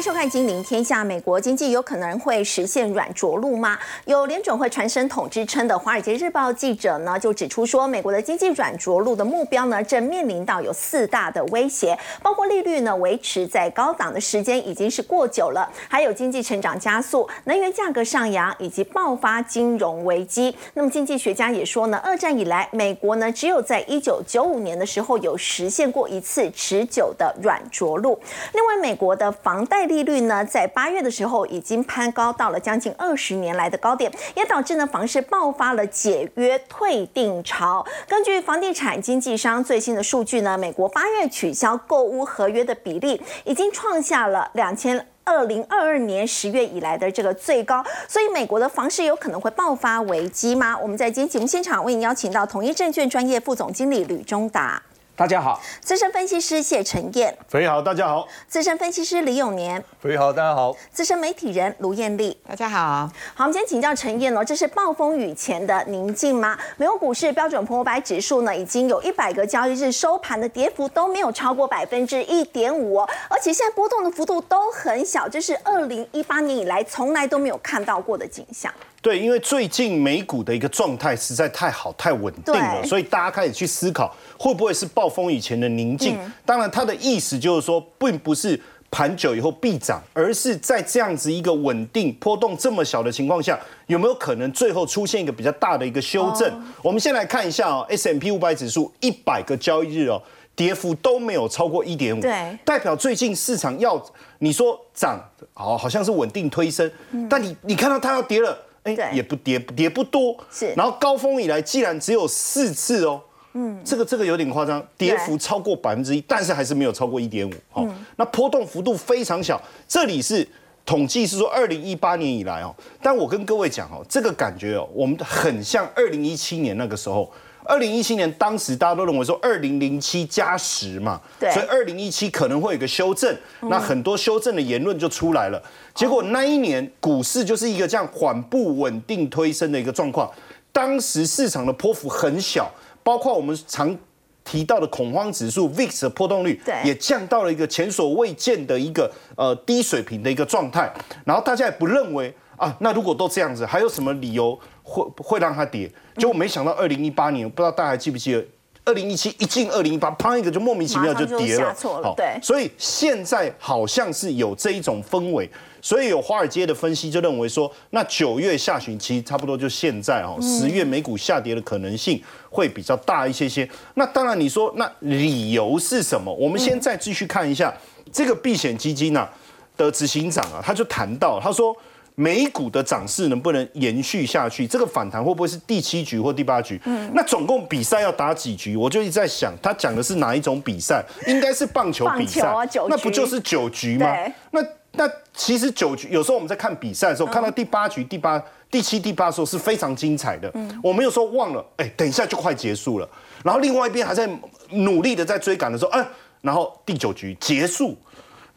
迎收看《金陵天下》。美国经济有可能会实现软着陆吗？有联准会传声筒之称的《华尔街日报》记者呢，就指出说，美国的经济软着陆的目标呢，正面临到有四大的威胁，包括利率呢维持在高档的时间已经是过久了，还有经济成长加速、能源价格上扬以及爆发金融危机。那么经济学家也说呢，二战以来，美国呢只有在一九九五年的时候有实现过一次持久的软着陆。另外，美国的房贷利率呢，在八月的时候已经攀高到了将近二十年来的高点，也导致呢房市爆发了解约退订潮。根据房地产经纪商最新的数据呢，美国八月取消购屋合约的比例已经创下了两千二零二二年十月以来的这个最高。所以，美国的房市有可能会爆发危机吗？我们在今天节目现场为您邀请到统一证券专业副总经理吕中达。大家好，资深分析师谢晨燕，肥好，大家好，资深分析师李永年，肥好，大家好，资深媒体人卢艳丽，大家好。好，我们今天请教陈燕哦，这是暴风雨前的宁静吗？美国股市标准普尔白指数呢，已经有一百个交易日收盘的跌幅都没有超过百分之一点五哦，而且现在波动的幅度都很小，这是二零一八年以来从来都没有看到过的景象。对，因为最近美股的一个状态实在太好、太稳定了，所以大家开始去思考，会不会是暴风雨前的宁静？当然，它的意思就是说，并不是盘久以后必涨，而是在这样子一个稳定、波动这么小的情况下，有没有可能最后出现一个比较大的一个修正？我们先来看一下哦，S M P 五百指数一百个交易日哦，跌幅都没有超过一点五，对，代表最近市场要你说涨，好，好像是稳定推升，但你你看到它要跌了。哎，也不跌，跌不多。是，然后高峰以来，既然只有四次哦，嗯，这个这个有点夸张，跌幅超过百分之一，但是还是没有超过一点五。哦，那波动幅度非常小。这里是统计是说二零一八年以来哦，但我跟各位讲哦，这个感觉哦，我们很像二零一七年那个时候。二零一七年当时大家都认为说二零零七加十嘛，对，所以二零一七可能会有个修正，那很多修正的言论就出来了。结果那一年股市就是一个这样缓步稳定推升的一个状况，当时市场的波幅很小，包括我们常提到的恐慌指数 VIX 的波动率，也降到了一个前所未见的一个呃低水平的一个状态。然后大家也不认为啊，那如果都这样子，还有什么理由会会让它跌？结果没想到二零一八年，不知道大家还记不记得？二零一七一进二零一八，砰一个就莫名其妙就跌了。好，对。所以现在好像是有这一种氛围，所以有华尔街的分析就认为说，那九月下旬期差不多就现在哦，十月美股下跌的可能性会比较大一些些。那当然你说那理由是什么？我们先再继续看一下这个避险基金呢的执行长啊，他就谈到他说。美股的涨势能不能延续下去？这个反弹会不会是第七局或第八局？嗯，那总共比赛要打几局？我就一直在想，他讲的是哪一种比赛？应该是棒球比赛，那不就是九局吗？那那其实九局有时候我们在看比赛的时候，看到第八局、第八、第七、第八的时候是非常精彩的。嗯，我没有说忘了，哎，等一下就快结束了。然后另外一边还在努力的在追赶的时候，哎，然后第九局结束。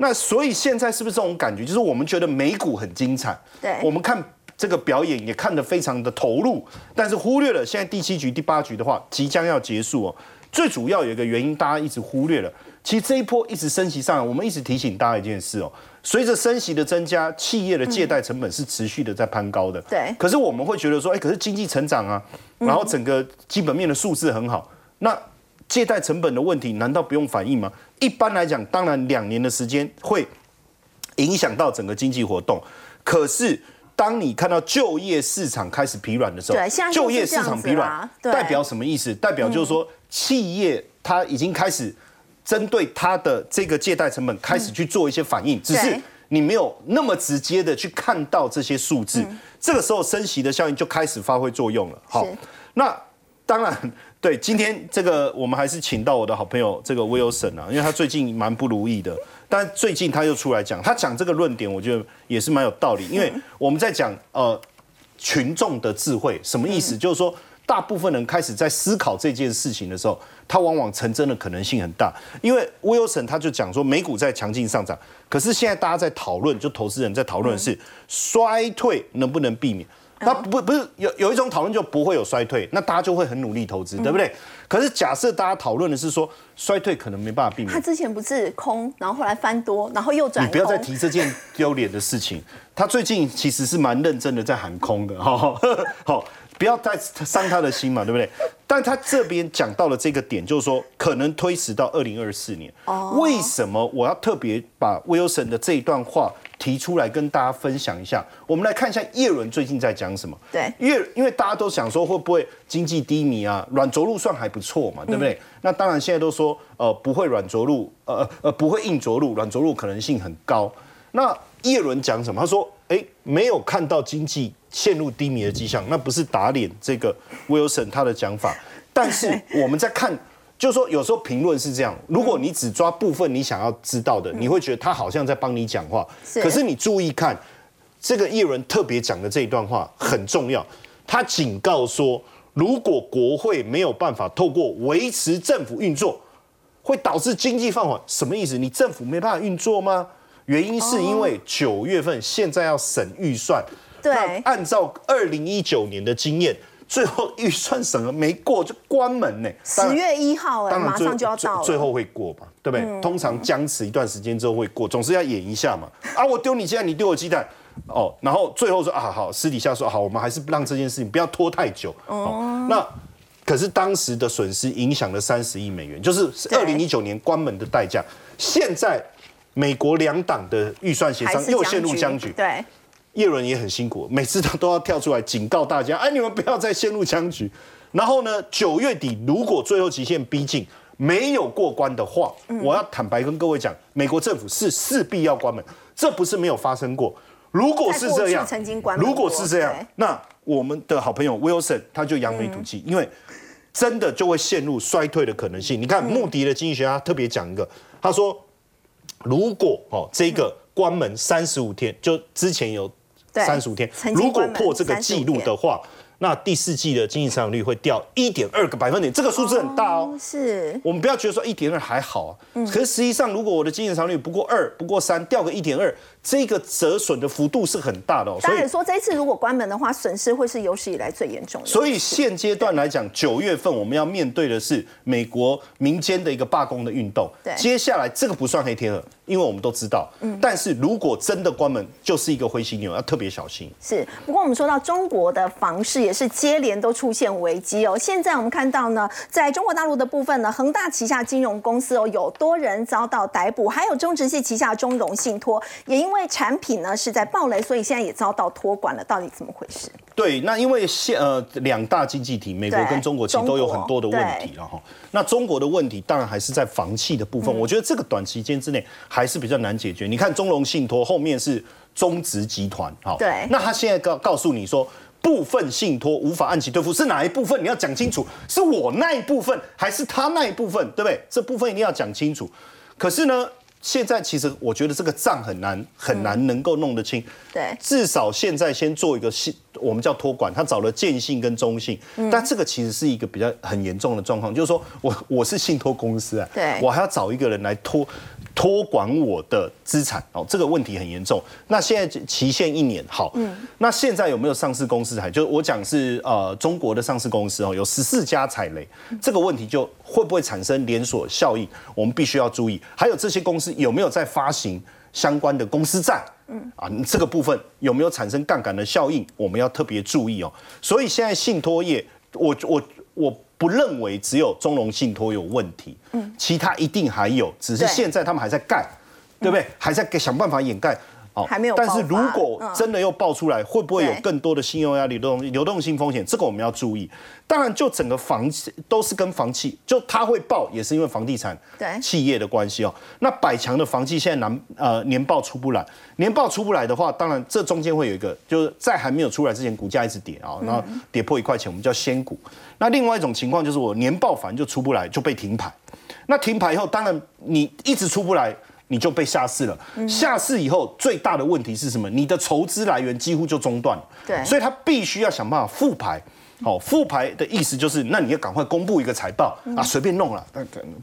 那所以现在是不是这种感觉？就是我们觉得美股很精彩，对，我们看这个表演也看得非常的投入，但是忽略了现在第七局、第八局的话即将要结束哦。最主要有一个原因，大家一直忽略了。其实这一波一直升息上来，我们一直提醒大家一件事哦，随着升息的增加，企业的借贷成本是持续的在攀高的。对。可是我们会觉得说，哎，可是经济成长啊，然后整个基本面的数字很好，那。借贷成本的问题难道不用反应吗？一般来讲，当然两年的时间会影响到整个经济活动。可是当你看到就业市场开始疲软的时候，就业市场疲软代表什么意思？代表就是说企业它已经开始针对它的这个借贷成本开始去做一些反应，只是你没有那么直接的去看到这些数字。这个时候升息的效应就开始发挥作用了。好，那当然。对，今天这个我们还是请到我的好朋友这个 Wilson 啊，因为他最近蛮不如意的，但最近他又出来讲，他讲这个论点，我觉得也是蛮有道理。因为我们在讲呃群众的智慧什么意思，就是说大部分人开始在思考这件事情的时候，他往往成真的可能性很大。因为 Wilson 他就讲说，美股在强劲上涨，可是现在大家在讨论，就投资人在讨论是衰退能不能避免。那不不是有有一种讨论就不会有衰退，那大家就会很努力投资，对不对？可是假设大家讨论的是说衰退可能没办法避免他，之前不是空，然后后来翻多，然后又转。你不要再提这件丢脸的事情。他最近其实是蛮认真的在喊空的，哈，好，不要再伤他的心嘛，对不对？但他这边讲到了这个点，就是说可能推迟到二零二四年。哦为什么我要特别把 Wilson 的这一段话提出来跟大家分享一下？我们来看一下叶伦最近在讲什么。对因为因为大家都想说会不会经济低迷啊，软着陆算还不错嘛，对不对？那当然现在都说呃不会软着陆，呃呃呃不会硬着陆，软着陆可能性很高。那叶伦讲什么？他说：“哎，没有看到经济陷入低迷的迹象，那不是打脸这个 Wilson 他的讲法。但是我们在看，就是说有时候评论是这样，如果你只抓部分你想要知道的，你会觉得他好像在帮你讲话。是可是你注意看，这个叶伦特别讲的这一段话很重要，他警告说，如果国会没有办法透过维持政府运作，会导致经济放缓。什么意思？你政府没办法运作吗？原因是因为九月份现在要审预算，对那按照二零一九年的经验，最后预算审核没过就关门呢。十月一号哎，马上就要到最最后会过吧，对不对？通常僵持一段时间之后会过，总是要演一下嘛。啊，我丢你鸡蛋，你丢我鸡蛋，哦，然后最后说啊好，私底下说好，我们还是让这件事情不要拖太久。哦，那可是当时的损失影响了三十亿美元，就是对二零一九年关门的代价。现在美国两党的预算协商又陷入僵局，对，叶伦也很辛苦，每次他都要跳出来警告大家，哎，你们不要再陷入僵局。然后呢，九月底如果最后期限逼近，没有过关的话，我要坦白跟各位讲，美国政府是势必要关门，这不是没有发生过。如果是这样如果是这样，那我们的好朋友 Wilson 他就扬眉吐气，因为真的就会陷入衰退的可能性。你看，穆迪的经济学家特别讲一个，他说，如果哦这个关门三十五天，就之前有对三十五天。如果破这个记录的话，那第四季的经济增长率会掉一点二个百分点，这个数字很大哦。是。我们不要觉得说一点二还好啊，嗯。可是实际上，如果我的经济增长率不过二，不过三，掉个一点二，这个折损的幅度是很大的哦。当然说这一次如果关门的话，损失会是有史以来最严重的。所以现阶段来讲，九月份我们要面对的是美国民间的一个罢工的运动。对接下来这个不算黑天鹅，因为我们都知道。嗯。但是如果真的关门，就是一个灰犀牛，要特别小心。是，不过我们说到中国的房市也是接连都出现危机哦。现在我们看到呢，在中国大陆的部分呢，恒大旗下金融公司哦有多人遭到逮捕，还有中植系旗下中融信托也因为产品呢是在暴雷，所以现在也遭到托管了。到底怎么回事？对，那因为现呃两大经济体，美国跟中国其实都有很多的问题了哈。那中国的问题当然还是在房企的部分，我觉得这个短期间之内还是比较难解决。你看中融信托后面是中植集团，好，对那他现在告告诉你说。部分信托无法按期兑付，是哪一部分？你要讲清楚，是我那一部分，还是他那一部分，对不对？这部分一定要讲清楚。可是呢，现在其实我觉得这个账很难很难能够弄得清。对。至少现在先做一个信，我们叫托管，他找了建信跟中信，嗯。但这个其实是一个比较很严重的状况，就是说我我是信托公司啊，对。我还要找一个人来托托管我的资产哦，这个问题很严重。那现在期限一年，好，嗯那现在有没有上市公司还就是我讲是呃中国的上市公司哦，有十四家踩雷，这个问题就会不会产生连锁效应，我们必须要注意。还有这些公司有没有在发行相关的公司债？嗯啊，这个部分有没有产生杠杆的效应，我们要特别注意哦。所以现在信托业，我我我不认为只有中融信托有问题，嗯，其他一定还有，只是对现在他们还在盖，对不对？还在给想办法掩盖。哦还没有但是如果嗯真的又爆出来，会不会有更多的信用压力、流动流动性风险？这个我们要注意。当然，就整个房企都是跟房企，就它会爆，也是因为房地产对企业的关系哦。那百强的房企现在难呃年报出不来，年报出不来的话，当然这中间会有一个，就是在还没有出来之前，股价一直跌啊，然后跌破一块钱，我们叫仙股。那另外一种情况就是我年报反正就出不来，就被停牌。那停牌以后，当然你一直出不来，你就被下市了。下市以后，最大的问题是什么？你的筹资来源几乎就中断了。对所以他必须要想办法复牌。好，复牌的意思就是，那你要赶快公布一个财报啊，随便弄了，那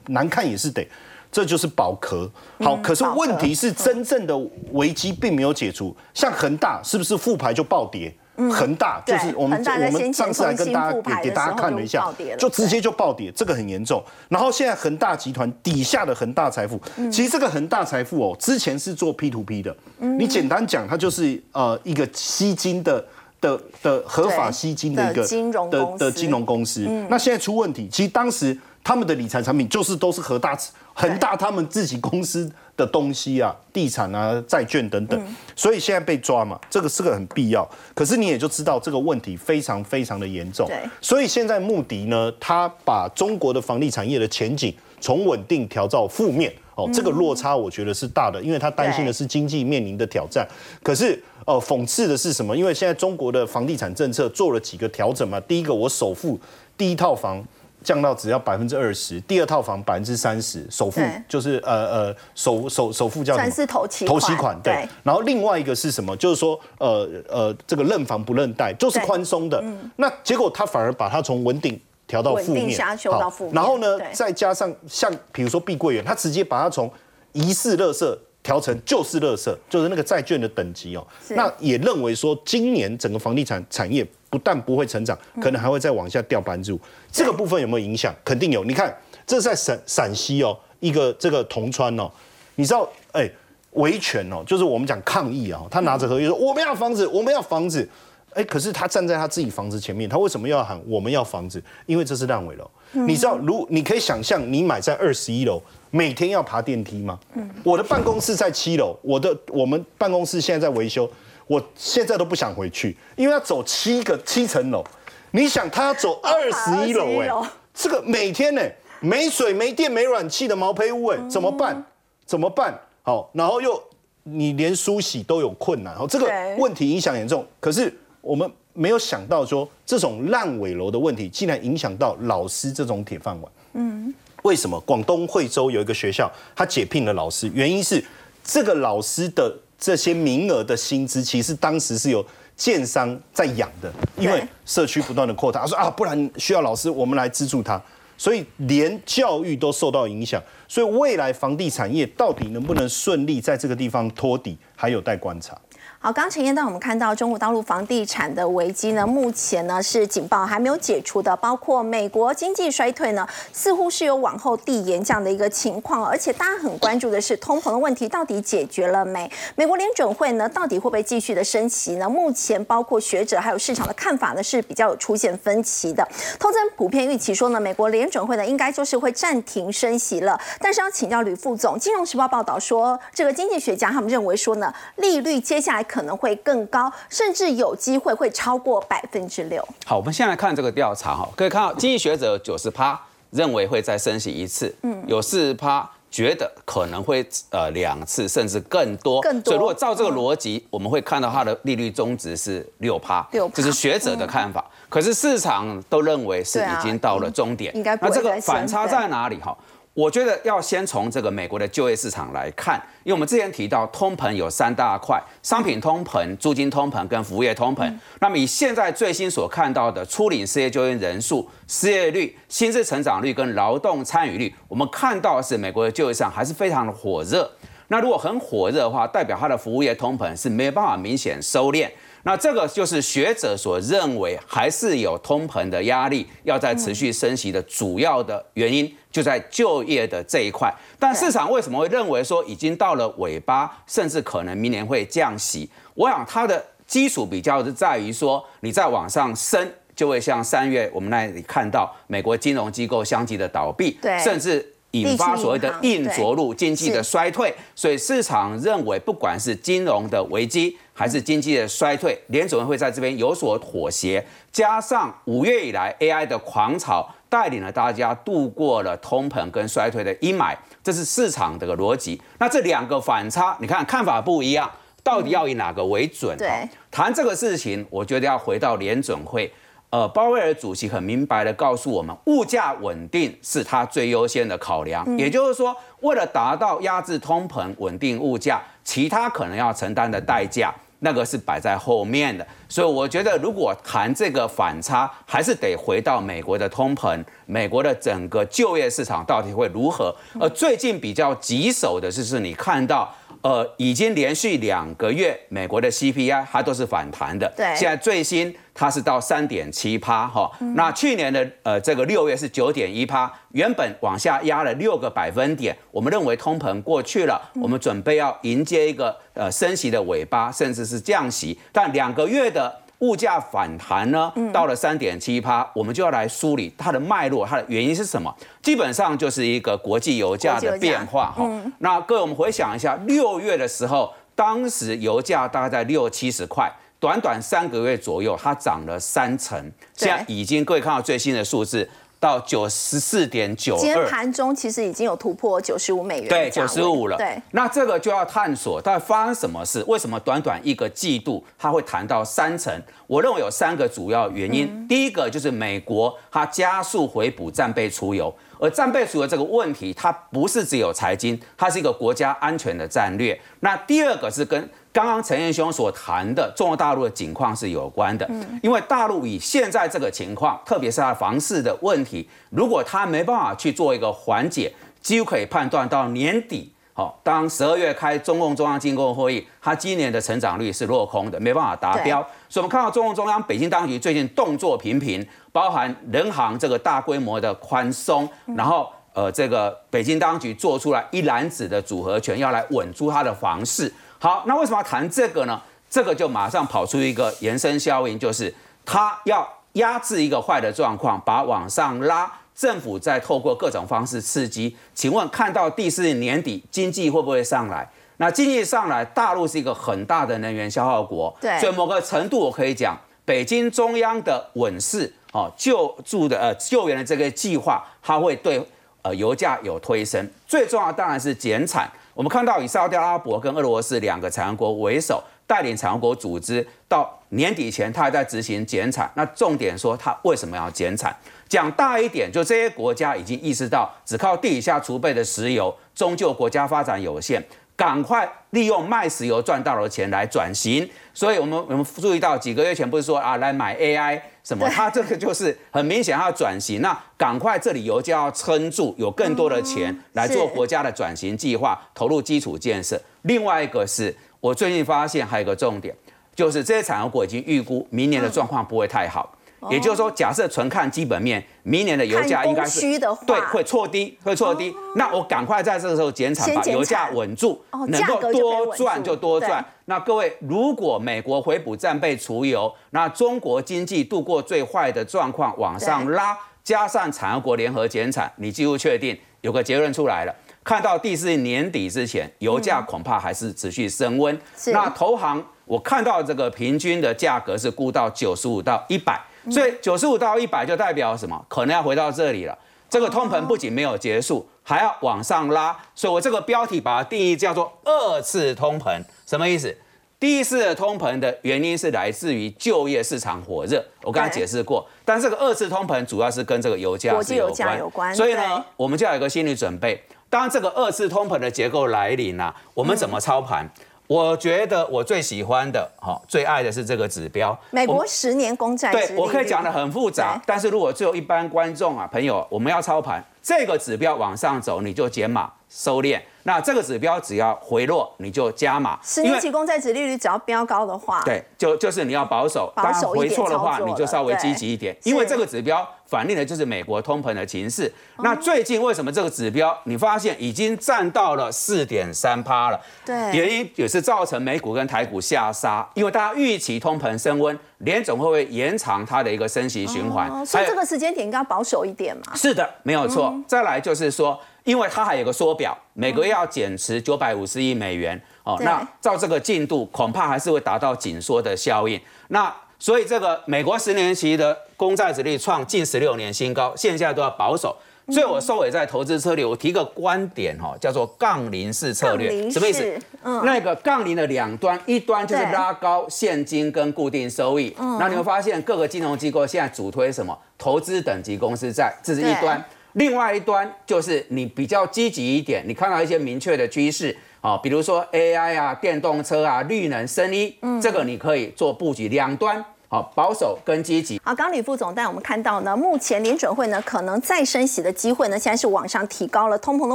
难看也是得。这就是保壳。好，可是问题是真正的危机并没有解除。像恒大是不是复牌就暴跌？恒大就是我们我们上次来跟大家给给大家看了一下，就直接就暴跌，这个很严重。然后现在恒大集团底下的恒大财富，其实这个恒大财富哦，之前是做 P to P 的，你简单讲，它就是呃一个吸金的的的合法吸金的一个金融的的金融公司。那现在出问题，其实当时。他们的理财产品就是都是恒大恒大他们自己公司的东西啊，地产啊、债券等等，所以现在被抓嘛，这个是个很必要。可是你也就知道这个问题非常非常的严重，所以现在穆迪呢，他把中国的房地产业的前景从稳定调到负面，哦，这个落差我觉得是大的，因为他担心的是经济面临的挑战。可是呃，讽刺的是什么？因为现在中国的房地产政策做了几个调整嘛，第一个我首付第一套房。降到只要百分之二十，第二套房百分之三十，首付就是呃呃首首首付叫什么？是头期头期款对。然后另外一个是什么？就是说呃呃这个认房不认贷，就是宽松的。那结果他反而把它从稳定调到负面，到负面。然后呢，再加上像比如说碧桂园，他直接把它从疑似垃圾调成就是垃圾，就是那个债券的等级哦。那也认为说今年整个房地产产业。不但不会成长，可能还会再往下掉百分之五。这个部分有没有影响？肯定有。你看，这是在陕陕西哦，一个这个铜川哦，你知道，哎，维权哦，就是我们讲抗议啊。他拿着合约说我们要房子，我们要房子。哎，可是他站在他自己房子前面，他为什么要喊我们要房子？因为这是烂尾楼。你知道，如你可以想象，你买在二十一楼，每天要爬电梯吗？嗯。我的办公室在七楼，我的我们办公室现在在维修。我现在都不想回去，因为要走七个七层楼。你想他要走二十一楼，哎，这个每天呢没水没电没暖气的毛坯屋，哎，怎么办？怎么办？好，然后又你连梳洗都有困难，好，这个问题影响严重。可是我们没有想到说，这种烂尾楼的问题竟然影响到老师这种铁饭碗。嗯，为什么？广东惠州有一个学校，他解聘了老师，原因是这个老师的。这些名额的薪资，其实当时是有建商在养的，因为社区不断的扩大，他说啊，不然需要老师，我们来资助他，所以连教育都受到影响，所以未来房地产业到底能不能顺利在这个地方托底，还有待观察。好，刚陈彦到我们看到中国大陆房地产的危机呢，目前呢是警报还没有解除的，包括美国经济衰退呢，似乎是有往后递延这样的一个情况，而且大家很关注的是通膨的问题到底解决了没？美国联准会呢到底会不会继续的升息呢？目前包括学者还有市场的看法呢是比较有出现分歧的，投资人普遍预期说呢，美国联准会呢应该就是会暂停升息了，但是要请教吕副总，金融时报报道说，这个经济学家他们认为说呢，利率接下来。可能会更高，甚至有机会会超过百分之六。好，我们先来看这个调查哈，可以看到经济学者九十趴认为会再升息一次，嗯，有四十趴觉得可能会呃两次甚至更多。更多。所以如果照这个逻辑，我们会看到它的利率中值是六趴，六，这是学者的看法。可是市场都认为是已经到了终点。应该那这个反差在哪里哈？我觉得要先从这个美国的就业市场来看，因为我们之前提到通膨有三大块：商品通膨、租金通膨跟服务业通膨。那么以现在最新所看到的初领失业就业人数、失业率、薪资成长率跟劳动参与率，我们看到是美国的就业市场还是非常的火热。那如果很火热的话，代表它的服务业通膨是没有办法明显收敛。那这个就是学者所认为还是有通膨的压力，要在持续升息的主要的原因就在就业的这一块。但市场为什么会认为说已经到了尾巴，甚至可能明年会降息？我想它的基础比较是在于说，你再往上升，就会像三月我们那里看到美国金融机构相继的倒闭，甚至。引发所谓的硬着陆经济的衰退，所以市场认为，不管是金融的危机还是经济的衰退，联总会在这边有所妥协。加上五月以来 AI 的狂潮，带领了大家度过了通膨跟衰退的阴霾，这是市场的个逻辑。那这两个反差，你看看法不一样，到底要以哪个为准？对，谈这个事情，我觉得要回到联准会。呃，鲍威尔主席很明白的告诉我们，物价稳定是他最优先的考量。也就是说，为了达到压制通膨、稳定物价，其他可能要承担的代价，那个是摆在后面的。所以，我觉得如果谈这个反差，还是得回到美国的通膨，美国的整个就业市场到底会如何。而最近比较棘手的就是，你看到呃，已经连续两个月美国的 CPI 它都是反弹的。对现在最新它是到三点七趴哈。那去年的呃这个六月是九点一趴，原本往下压了六个百分点。我们认为通膨过去了，我们准备要迎接一个呃升息的尾巴，甚至是降息。但两个月的物价反弹呢，到了三点七趴，我们就要来梳理它的脉络，它的原因是什么？基本上就是一个国际油价的变化哈。那各位，我们回想一下，六月的时候，当时油价大概在六七十块，短短三个月左右，它涨了三成。现在已经各位看到最新的数字。到九十四点九二，今天盘中其实已经有突破九十五美元，对，九十五了。对，那这个就要探索到底发生什么事，为什么短短一个季度它会谈到三成？我认为有三个主要原因。第一个就是美国它加速回补战备储油，而战备储油这个问题，它不是只有财经，它是一个国家安全的战略。那第二个是跟刚刚陈彦兄所谈的中国大陆的情况是有关的，因为大陆以现在这个情况，特别是它房市的问题，如果它没办法去做一个缓解，几乎可以判断到年底，好，当十二月开中共中央经济会议，它今年的成长率是落空的，没办法达标。所以，我们看到中共中央、北京当局最近动作频频，包含人行这个大规模的宽松，然后呃，这个北京当局做出来一篮子的组合拳，要来稳住它的房市。好，那为什么要谈这个呢？这个就马上跑出一个延伸效应，就是它要压制一个坏的状况，把往上拉。政府再透过各种方式刺激。请问，看到第四年底经济会不会上来？那经济上来，大陆是一个很大的能源消耗国，对，所以某个程度我可以讲，北京中央的稳势哦，救助的呃救援的这个计划，它会对呃油价有推升。最重要当然是减产。我们看到以沙特阿拉伯跟俄罗斯两个产油国为首，带领产油国组织到年底前，他还在执行减产。那重点说，他为什么要减产？讲大一点，就这些国家已经意识到，只靠地底下储备的石油，终究国家发展有限。赶快利用卖石油赚到的钱来转型，所以我们我们注意到几个月前不是说啊来买 AI 什么，他这个就是很明显要转型，那赶快这里油就要撑住，有更多的钱来做国家的转型计划，投入基础建设。另外一个是我最近发现还有一个重点，就是这些产油国已经预估明年的状况不会太好。也就是说，假设纯看基本面，明年的油价应该是对会错低，会错低。那我赶快在这个时候减产，把油价稳住，能够多赚就多赚。那各位，如果美国回补战备储油，那中国经济度过最坏的状况往上拉，加上产油国联合减产，你几乎确定有个结论出来了。看到第四年底之前，油价恐怕还是持续升温。那投行我看到这个平均的价格是估到九十五到一百。所以九十五到一百就代表什么？可能要回到这里了。这个通膨不仅没有结束，还要往上拉。所以我这个标题把它定义叫做二次通膨，什么意思？第一次的通膨的原因是来自于就业市场火热，我刚才解释过。但这个二次通膨主要是跟这个油价有关。所以呢，我们就要有一个心理准备。当这个二次通膨的结构来临了，我们怎么操盘？我觉得我最喜欢的、哈最爱的是这个指标，美国十年公债。对我可以讲的很复杂，但是如果只有一般观众啊朋友，我们要操盘，这个指标往上走，你就减码收敛。那这个指标只要回落，你就加码。十年期公债值利率只要飙高的话，对，就就是你要保守。保守回错的话，你就稍微积极一点。因为这个指标反映的就是美国通膨的情势。那最近为什么这个指标你发现已经占到了四点三趴了？对，原因也是造成美股跟台股下杀，因为大家预期通膨升温，联总会不会延长它的一个升息循环？所以这个时间点应该保守一点嘛？是的，没有错。再来就是说。因为它还有个缩表，每个月要减持九百五十亿美元哦。那照这个进度，恐怕还是会达到紧缩的效应。那所以这个美国十年期的公债殖率创近十六年新高，现在都要保守。所以我收尾在投资策略，我提个观点哈，叫做杠铃式策略，什么意思？嗯，那个杠铃的两端，一端就是拉高现金跟固定收益。嗯，那你会发现各个金融机构现在主推什么？投资等级公司债，这是一端。另外一端就是你比较积极一点，你看到一些明确的趋势啊，比如说 AI 啊、电动车啊、绿能、生医，这个你可以做布局。两端好，保守跟积极。好，刚吕副总带我们看到呢，目前联准会呢可能再升息的机会呢，现在是往上提高了，通膨的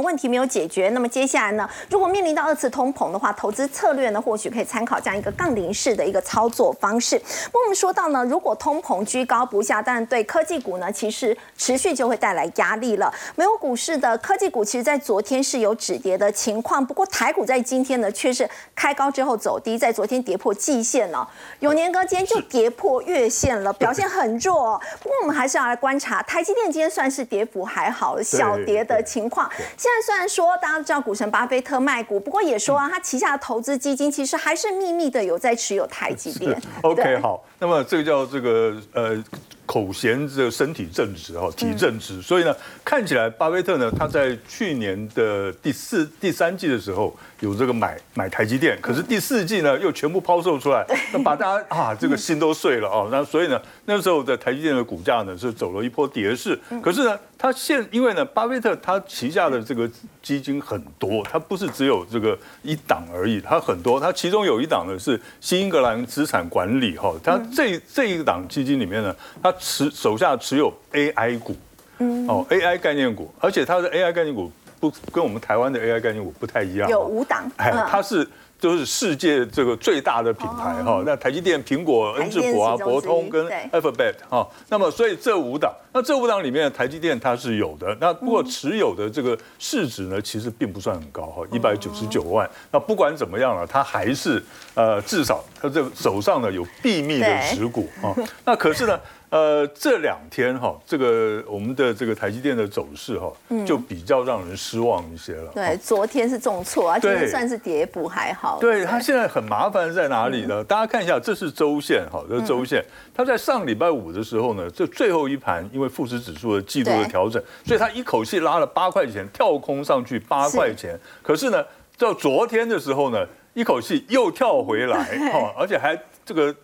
问题没有解决。那么接下来呢，如果面临到二次通膨的话，投资策略呢或许可以参考这样一个杠铃式的一个操作方式。不过我们说到呢，如果通膨居高不下，但对科技股呢其实持续就会带来压力了。美国股市的科技股其实在昨天是有止跌的情况，不过台股在今天呢却是开高之后走低，在昨天跌破季线了。永年哥今天就跌破月线了，表现很弱、哦。不过我们还是要来观察，台积电今天算是跌幅还好，小跌的情况。现在虽然说大家都知道股神巴菲特卖股，不过也说啊，他旗下的投资基金其实还是秘密的有在持有台积电。OK，好，那么这个叫这个呃口嫌这个身体正直哈，体正直，所以呢，看起来巴菲特呢，他在去年的第四、第三季的时候有这个买买台积电，可是第四季呢又全部抛售出来，那把大家啊这个心都碎了哦，那所以呢，那时候的台积电的股价呢是走了一波跌势，可是呢，他现因为呢，巴菲特他旗下的这个基金很多，他不是只有这个一档而已，他很多，他其中有一档呢是新英格兰资产管理哈，他这这一档基金里面呢，他持手下持有 AI 股，哦 AI 概念股，而且它的 AI 概念股不跟我们台湾的 AI 概念股不太一样哦，有五档，哎，嗯。它是就是世界这个最大的品牌哈、那台积电、苹果、恩智浦啊、博通跟对。Alphabet 哈、那么所以这五档，那这五档里面台积电它是有的，那不过持有的这个市值呢，其实并不算很高哈，一百九十九万。那不管怎么样了，它还是呃至少它这个手上呢有秘密的持股啊、那可是呢。呃，这两天哈，这个我们的这个台积电的走势哈，就比较让人失望一些了。对，昨天是重挫啊，今天算是跌补还好。对它现在很麻烦在哪里呢？大家看一下，这是周线，哈，这是周线。它在上礼拜五的时候呢，这最后一盘因为富时指数的季度的对调整，所以它一口气拉了八块钱，跳空上去八块钱。可是呢，到昨天的时候呢，一口气又跳回来，哈，而且还这个。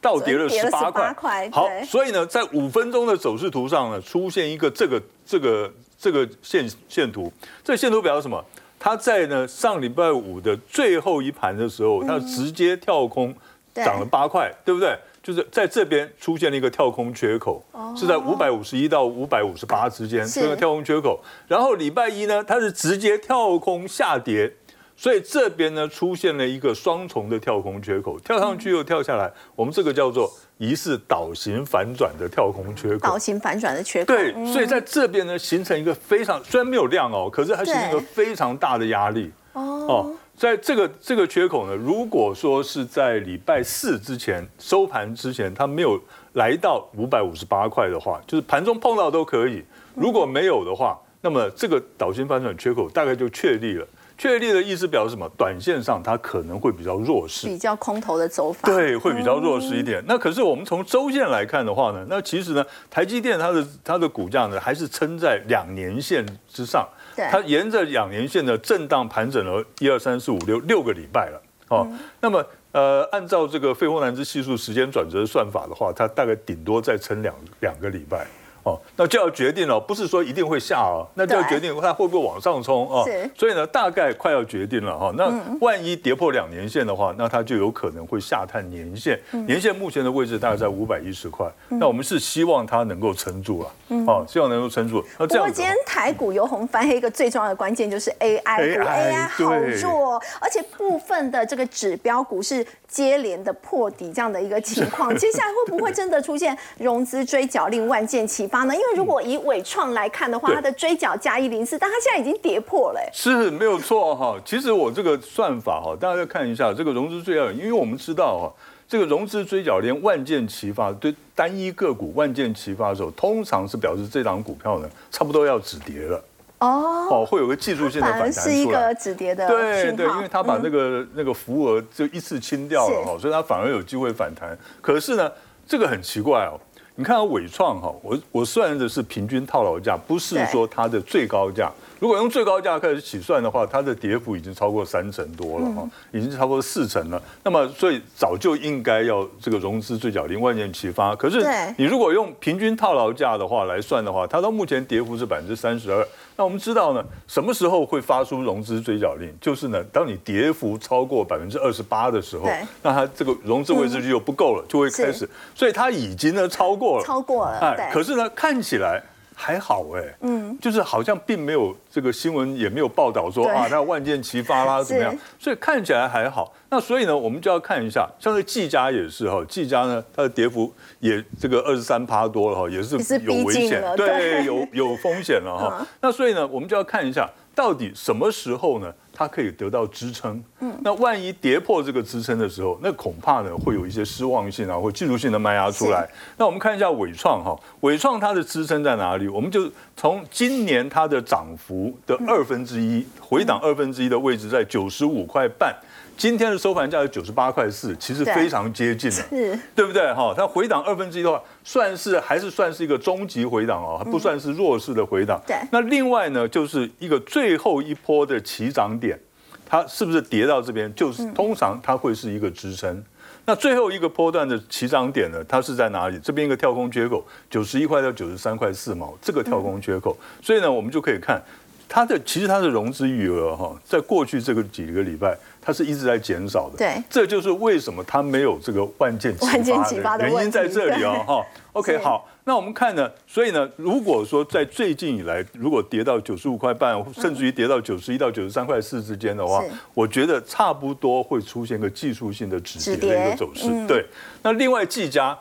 倒跌了十八块，好，所以呢，在五分钟的走势图上呢，出现一个这个这个这个线线图，这个线图表示什么？它在呢上礼拜五的最后一盘的时候，它直接跳空涨了八块，对不对？就是在这边出现了一个跳空缺口，是在五百五十一到五百五十八之间这个跳空缺口。然后礼拜一呢，它是直接跳空下跌，所以这边呢出现了一个双重的跳空缺口，跳上去又跳下来，我们这个叫做疑似倒型反转的跳空缺口倒。型反转的缺口。对，嗯所以在这边呢，形成一个非常虽然没有量哦，可是它形成一个非常大的压力哦哦。在这个这个缺口呢，如果说是在礼拜四之前收盘之前，它没有来到五百五十八块的话，就是盘中碰到都可以。如果没有的话，那么这个倒型反转缺口大概就确立了。确立的意思表示什么？短线上它可能会比较弱势。比较空头的走法。对，会比较弱势一点。那可是我们从周线来看的话呢，那其实呢，台积电它的它的股价呢，还是撑在两年线之上。它沿着两年线的震荡盘整了一二三四五六六个礼拜了。哦，那么呃，按照这个费波南兹系数时间转折算法的话，它大概顶多再撑两两个礼拜。哦，那就要决定了，不是说一定会下哦，那就要决定它会不会往上冲哦所以呢，大概快要决定了哈。那万一跌破两年线的话，那它就有可能会下探年线。嗯年线目前的位置大概在五百一十块，那我们是希望它能够撑住了，哦，希望能够撑住。那不过今天台股由红翻黑，一个最重要的关键就是 AI 股 AI 好对弱哦，而且部分的这个指标股是接连的破底这样的一个情况。接下来会不会真的出现融资追缴令万箭齐发呢？因为如果以伟创来看的话，对它的追缴加一零四，但它现在已经跌破了。哎是没有错哈。其实我这个算法哈，大家再看一下这个融资追缴，因为我们知道哈，这个融资追缴连万箭齐发，对单一个股万箭齐发的时候，通常是表示这档股票呢差不多要止跌了哦，哦，会有个技术性的反弹是一个。止跌的对对，因为它把那个、那个浮额就一次清掉了哈，所以它反而有机会反弹。可是呢，这个很奇怪哦。你看到伟创哈，我我算的是平均套牢价，不是说它的最高价。如果用最高价开始起算的话，它的跌幅已经超过三成多了哈，已经超过四成了。那么，所以早就应该要这个融资最小零万件齐发。可是你如果用平均套牢价的话来算的话，它到目前跌幅是百分之三十二。那我们知道呢，什么时候会发出融资追缴令？就是呢，当你跌幅超过百分之二十八的时候，那它这个融资维持率又不够了，就会开始，所以它已经呢超过了，超过了哎可是呢，看起来。还好哎，嗯，就是好像并没有这个新闻也没有报道说啊，那万箭齐发啦 怎么样，所以看起来还好。那所以呢，我们就要看一下，像这技嘉也是哈，技嘉呢它的跌幅也这个二十三趴多了哈，也是有危险对，有有风险了哈。嗯。那所以呢，我们就要看一下到底什么时候呢，它可以得到支撑。嗯，那万一跌破这个支撑的时候，那恐怕呢会有一些失望性啊或技术性的卖压出来。那我们看一下伟创哈，伟创它的支撑在哪里？我们就从今年它的涨幅的二分之一回档二分之一的位置在九十五块半。今天的收盘价是九十八块四，其实非常接近了。是对不对？哈，它回档二分之一的话，算是还是算是一个中级回档哦，还不算是弱势的回档。对那另外呢，就是一个最后一波的起涨点，它是不是跌到这边？就是通常它会是一个支撑。那最后一个波段的起涨点呢，它是在哪里？这边一个跳空缺口，九十一块到九十三块四毛，这个跳空缺口。所以呢，我们就可以看它的，其实它的融资余额哈，在过去这个几个礼拜，它是一直在减少的。对这就是为什么它没有这个万箭齐发的原因在这里哦，哈。OK，好，那我们看呢，所以呢，如果说在最近以来，如果跌到九十五块半，甚至于跌到九十一到九十三块四之间的话，我觉得差不多会出现个技术性的止止跌的一跌个走势嗯。对，那另外技嘉，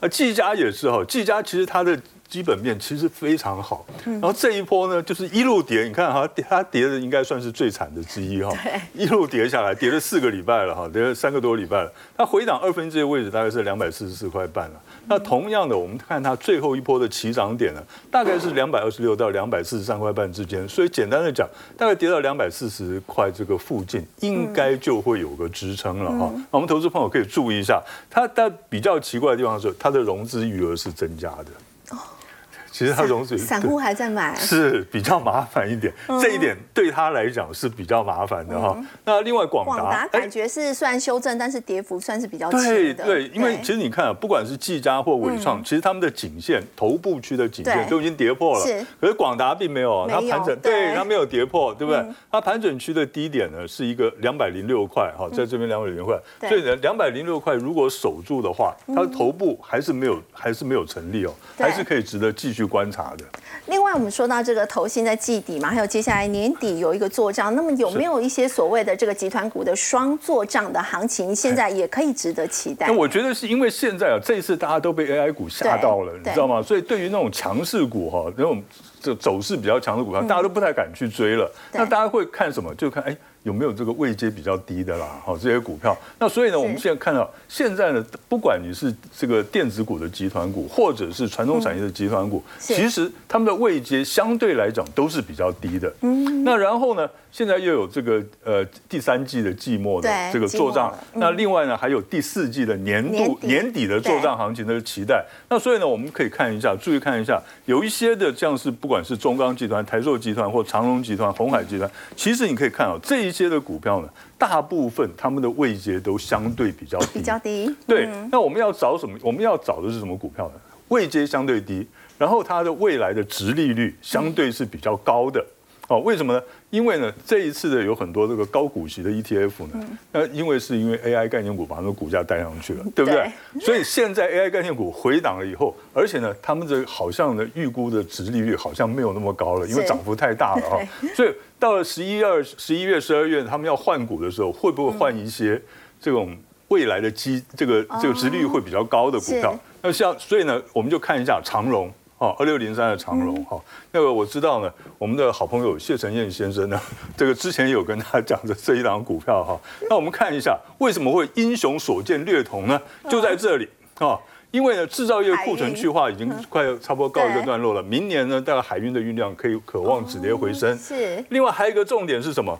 呃，技嘉也是哈，技嘉其实它的。基本面其实非常好，嗯。然后这一波呢，就是一路跌，你看哈，它跌的应该算是最惨的之一哈，一路跌下来，跌了四个礼拜了哈，跌了三个多礼拜了，它回档二分之一的位置大概是两百四十四块半了。那同样的，我们看它最后一波的起涨点呢，大概是两百二十六到两百四十三块半之间，所以简单的讲，大概跌到两百四十块这个附近，应该就会有个支撑了哈。那我们投资朋友可以注意一下，它它比较奇怪的地方是，它的融资余额是增加的。其实他融资散户还在买，是比较麻烦一点，这一点对他来讲是比较麻烦的哈。那另外广广达达，感觉是虽然修正，但是跌幅算是比较对轻的。对，因为其实你看啊，不管是技嘉或伟创，其实他们的颈线头部区的颈线都已经跌破了，是可是广达并没有，它盘整，对对，它没有跌破，对不对？它盘整区的低点呢是一个两百零六块，哈，在这边两百零六块，所以呢，两百零六块如果守住的话，它的头部还是没有，还是没有成立哦，还是可以值得继续观察的。另外，我们说到这个投信在季底嘛，还有接下来年底有一个做账，那么有没有一些所谓的这个集团股的双做账的行情，现在也可以值得期待那？我觉得是因为现在啊，这一次大家都被 AI 股吓到了，你知道吗？所以对于那种强势股哈，那种这走势比较强的股票，大家都不太敢去追了。对那大家会看什么？就看哎。有没有这个位阶比较低的啦？好，这些股票。那所以呢，我们现在看到现在呢，不管你是这个电子股的集团股，或者是传统产业的集团股，其实他们的位阶相对来讲都是比较低的。嗯，那然后呢，现在又有这个呃第三季的季末的对这个做账那另外呢还有第四季的年度年底的做账行情的期待。那所以呢，我们可以看一下，注意看一下，有一些的像是不管是中钢集团、台塑集团或长荣集团、红海集团，其实你可以看哦，这一些的股票呢，大部分他们的位阶都相对比较低，比较低，对，那我们要找什么？我们要找的是什么股票呢？位阶相对低，然后它的未来的值利率相对是比较高的。哦，为什么呢？因为呢，这一次的有很多这个高股息的 ETF 呢，那因为是因为 AI 概念股把它们股价带上去了，对不对？所以现在 AI 概念股回档了以后，而且呢，他们这好像呢预估的值利率好像没有那么高了，因为是涨幅太大了哈、所以到了十一二、十一月、十二月，他们要换股的时候，会不会换一些这种未来的基这个这个值利率会比较高的股票是？那像所以呢，我们就看一下长荣。哦，二六零三的长荣哈、那个我知道呢，我们的好朋友谢承彦先生呢，这个之前有跟他讲的这一档股票哈、那我们看一下为什么会英雄所见略同呢？就在这里啊、因为呢，制造业库存去化已经快要差不多告一个段落了，明年呢，大概海运的运量可以渴望止跌回升。是另外还有一个重点是什么？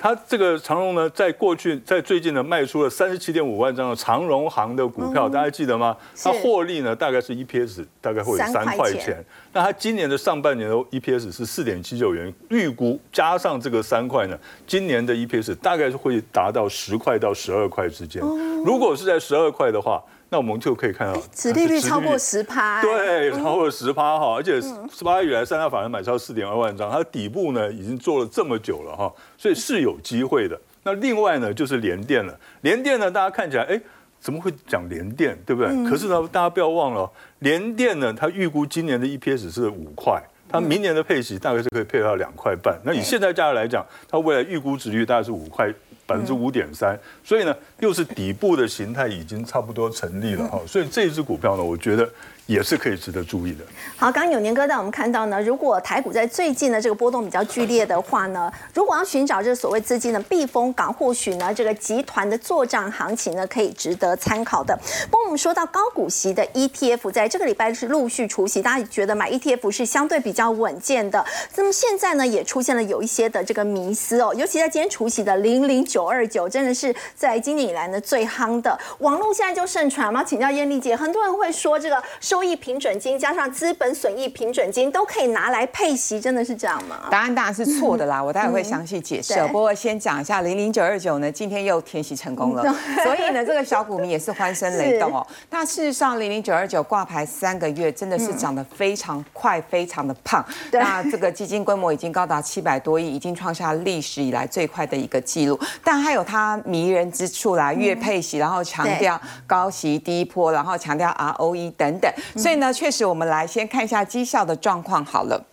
它这个长荣呢，在过去在最近呢卖出了三十七点五万张的长荣行的股票，大家记得吗？它获利呢大概是 EPS 大概会有三三块钱块钱。那它今年的上半年的 EPS 是四点七九元，预估加上这个三块呢，今年的 EPS 大概是会达到十块到十二块之间。如果是在十二块的话，那我们就可以看到，殖利率超过十趴，对，超过十趴哈，而且十八以来三大法人买超四点二万张，它底部呢已经做了这么久了哈，所以是有机会的。那另外呢就是联电了，联电呢大家看起来哎怎么会讲联电对不对？可是呢大家不要忘了，联电呢它预估今年的 EPS 是五块。它明年的配息大概是可以配到两块半，那以现在价格来讲，它未来预估值率大概是五块百分之五点三，所以呢，又是底部的形态已经差不多成立了哈，所以这一只股票呢，我觉得。也是可以值得注意的。好，刚刚有年哥带我们看到呢，如果台股在最近的这个波动比较剧烈的话呢，如果要寻找这个所谓资金的避风港，或许呢这个集团的做账行情呢可以值得参考的。不过我们说到高股息的 ETF，在这个礼拜是陆续出席，大家觉得买 ETF 是相对比较稳健的。那么现在呢也出现了有一些的这个迷思哦，尤其在今天除夕的零零九二九，真的是在今年以来呢最夯的。网络现在就盛传嘛，请教艳丽姐，很多人会说这个收。益平准金加上资本损益平准金都可以拿来配息，真的是这样吗？答案当然是错的啦，我待会会详细解释。不过先讲一下零零九二九呢，今天又填息成功了，所以呢，这个小股民也是欢声雷动哦。那事实上，零零九二九挂牌三个月，真的是涨得非常快，非常的胖。那这个基金规模已经高达七百多亿，已经创下历史以来最快的一个记录。但还有它迷人之处啦，月配息，然后强调高息低波，然后强调 ROE 等等。所以呢，确实，我们来先看一下绩效的状况好了。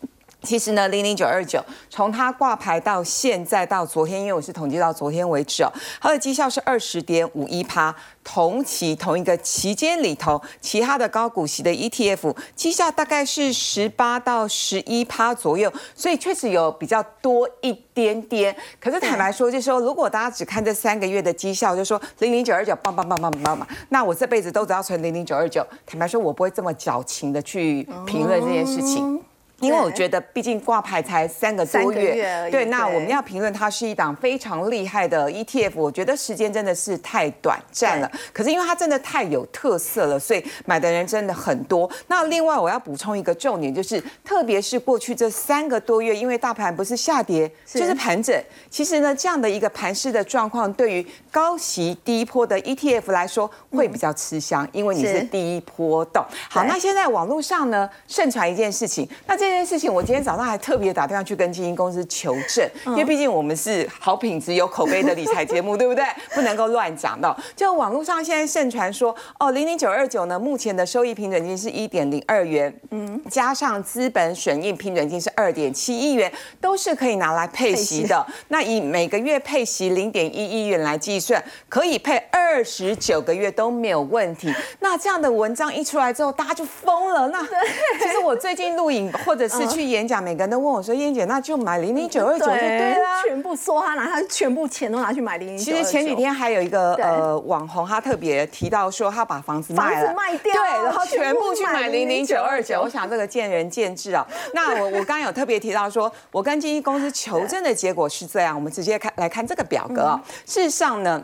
其实呢，零零九二九从它挂牌到现在到昨天，因为我是统计到昨天为止哦，它的绩效是二十点五一趴。同期同一个期间里头，其他的高股息的 ETF 绩效大概是十八到十一趴左右，所以确实有比较多一点点。可是坦白说，就说如果大家只看这三个月的绩效，就说零零九二九棒棒棒棒棒嘛，那我这辈子都只要存零零九二九。坦白说，我不会这么矫情的去评论这件事情。因为我觉得，毕竟挂牌才三个多月，对，那我们要评论它是一档非常厉害的 ETF，我觉得时间真的是太短暂了。可是因为它真的太有特色了，所以买的人真的很多。那另外我要补充一个重点，就是特别是过去这三个多月，因为大盘不是下跌就是盘整，其实呢这样的一个盘势的状况，对于高息低波的 ETF 来说会比较吃香，因为你是低波动。好，那现在网络上呢盛传一件事情，那这。这件事情，我今天早上还特别打电话去跟基金公司求证，因为毕竟我们是好品质、有口碑的理财节目，对不对？不能够乱讲的。就网络上现在盛传说，哦，零零九二九呢，目前的收益平准金是一点零二元，嗯，加上资本损益平准金是二点七亿元，都是可以拿来配息的。那以每个月配息零点一亿元来计算，可以配二十九个月都没有问题。那这样的文章一出来之后，大家就疯了。那 其实我最近录影或或者是去演讲，每个人都问我说：“燕姐，那就买零零九二九就对了。”全部梭哈拿，他全部钱都拿去买零零九其实前几天还有一个呃网红，他特别提到说，他把房子卖了，卖掉，对，然后 全部去买零零九二九。我想这个见仁见智啊。那我我刚刚有特别提到说，我跟经纪公司求证的结果是这样，我们直接看来看这个表格啊。事实上呢。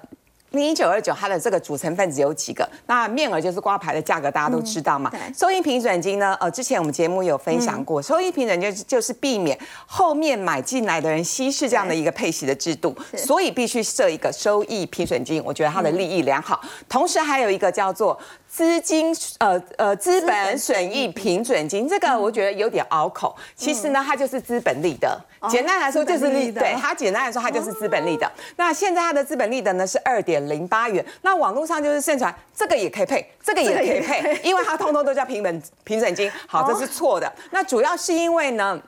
零一九二九，它的这个组成分子有几个？那面额就是挂牌的价格，大家都知道嘛。收益平准金呢？呃，之前我们节目有分享过，收益平准金就是避免后面买进来的人稀释这样的一个配息的制度，所以必须设一个收益平准金。我觉得它的利益良好，同时还有一个叫做。资金呃呃资本损益平准金，这个我觉得有点拗口。其实呢，它就是资本利得。简单来说就是利，对它简单来说它就是资本利得。那现在它的资本利得呢是二点零八元。那网络上就是盛传这个也可以配，这个也可以配，因为它通通都叫平本平准金。好，这是错的。那主要是因为呢。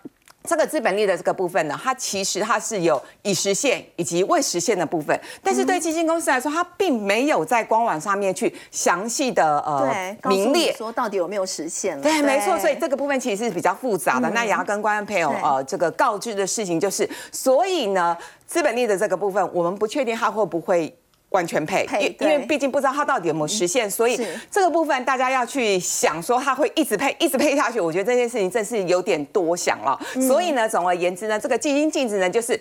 这个资本利的这个部分呢，它其实它是有已实现以及未实现的部分，但是对基金公司来说，它并没有在官网上面去详细的呃名列说到底有没有实现。对，没错，所以这个部分其实是比较复杂的。那也要跟观众朋友呃这个告知的事情就是，所以呢，资本利的这个部分，我们不确定它会不会。完全配，因因为毕竟不知道它到底有没有实现，所以这个部分大家要去想说它会一直配，一直配下去。我觉得这件事情真是有点多想了。所以呢，总而言之呢，这个基金净值呢就是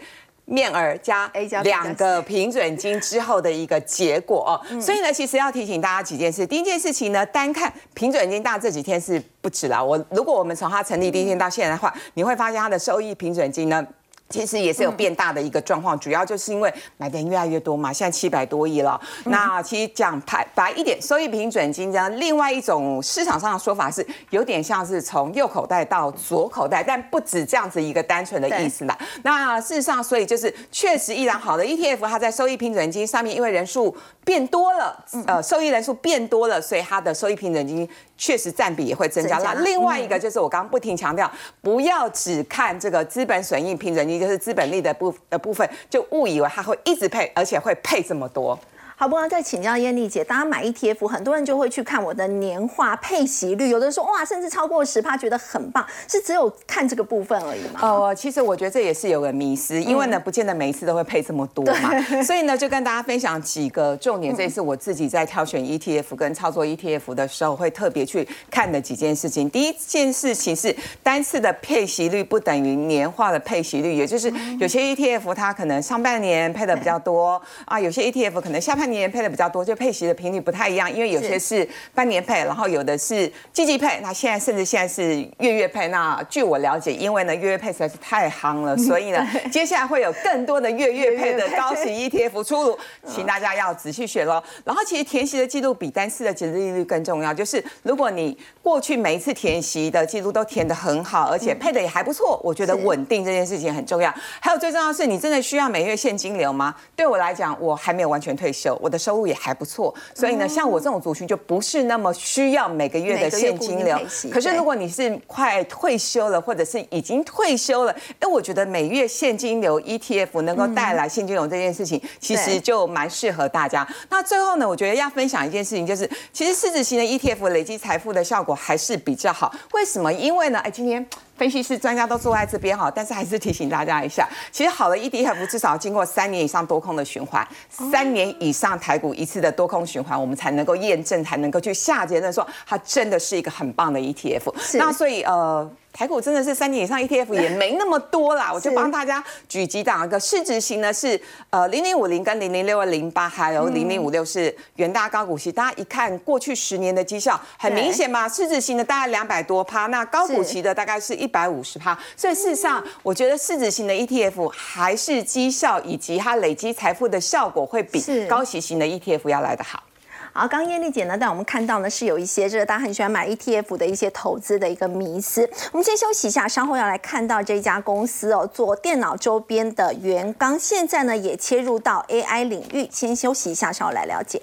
面额加 A 加两个平准金之后的一个结果哦。所以呢，其实要提醒大家几件事。第一件事情呢，单看平准金大这几天是不止了。我如果我们从它成立第一天到现在的话，你会发现它的收益平准金呢。其实也是有变大的一个状况，主要就是因为买的人越来越多嘛，现在七百多亿了。那其实讲白白一点，收益平准金这样，另外一种市场上的说法是有点像是从右口袋到左口袋，但不止这样子一个单纯的意思啦。那事实上，所以就是确实依然好的 ETF，它在收益平准金上面，因为人数变多了，呃，收益人数变多了，所以它的收益平准金。确实占比也会增加。那另外一个就是我刚刚不停强调，不要只看这个资本损益平准金，就是资本利的部的部分，就误以为它会一直配，而且会配这么多。好，不过再请教燕丽姐，大家买 ETF，很多人就会去看我的年化配息率，有的人说哇，甚至超过十趴，觉得很棒，是只有看这个部分而已吗？哦，其实我觉得这也是有个迷思，因为呢，不见得每一次都会配这么多嘛，所以呢，就跟大家分享几个重点，这也是我自己在挑选 ETF 跟操作 ETF 的时候会特别去看的几件事情。第一件事情是单次的配息率不等于年化的配息率，也就是有些 ETF 它可能上半年配的比较多啊，有些 ETF 可能下半半年配的比较多，就配息的频率不太一样，因为有些是半年配，然后有的是季季配，那现在甚至现在是月月配。那据我了解，因为呢月月配实在是太夯了，所以呢接下来会有更多的月月配的高息 ETF 出炉，请大家要仔细选喽。然后其实填息的记录比单次的值利率更重要，就是如果你过去每一次填息的记录都填得很好，而且配的也还不错，我觉得稳定这件事情很重要。还有最重要的是，你真的需要每月现金流吗？对我来讲，我还没有完全退休。我的收入也还不错，所以呢，像我这种族群就不是那么需要每个月的现金流。可是如果你是快退休了，或者是已经退休了，哎，我觉得每月现金流 ETF 能够带来现金流这件事情，其实就蛮适合大家。那最后呢，我觉得要分享一件事情，就是其实市值型的 ETF 累积财富的效果还是比较好。为什么？因为呢，哎，今天。分析师专家都坐在这边哈，但是还是提醒大家一下，其实好的 ETF 至少经过三年以上多空的循环，三年以上台股一次的多空循环，我们才能够验证，才能够去下结论说它真的是一个很棒的 ETF。那所以呃。台股真的是三年以上 ETF 也没那么多啦，我就帮大家举几档，一个市值型呢是呃零零五零跟零零六二零八，还有零零五六是元大高股息。大家一看过去十年的绩效，很明显嘛，市值型的大概两百多趴，那高股息的大概是一百五十趴。所以事实上，我觉得市值型的 ETF 还是绩效以及它累积财富的效果会比高息型的 ETF 要来得好。好，刚燕丽姐呢，带我们看到呢是有一些这个大家很喜欢买 ETF 的一些投资的一个迷思。我们先休息一下，稍后要来看到这家公司哦，做电脑周边的元刚，现在呢也切入到 AI 领域。先休息一下，稍后来了解。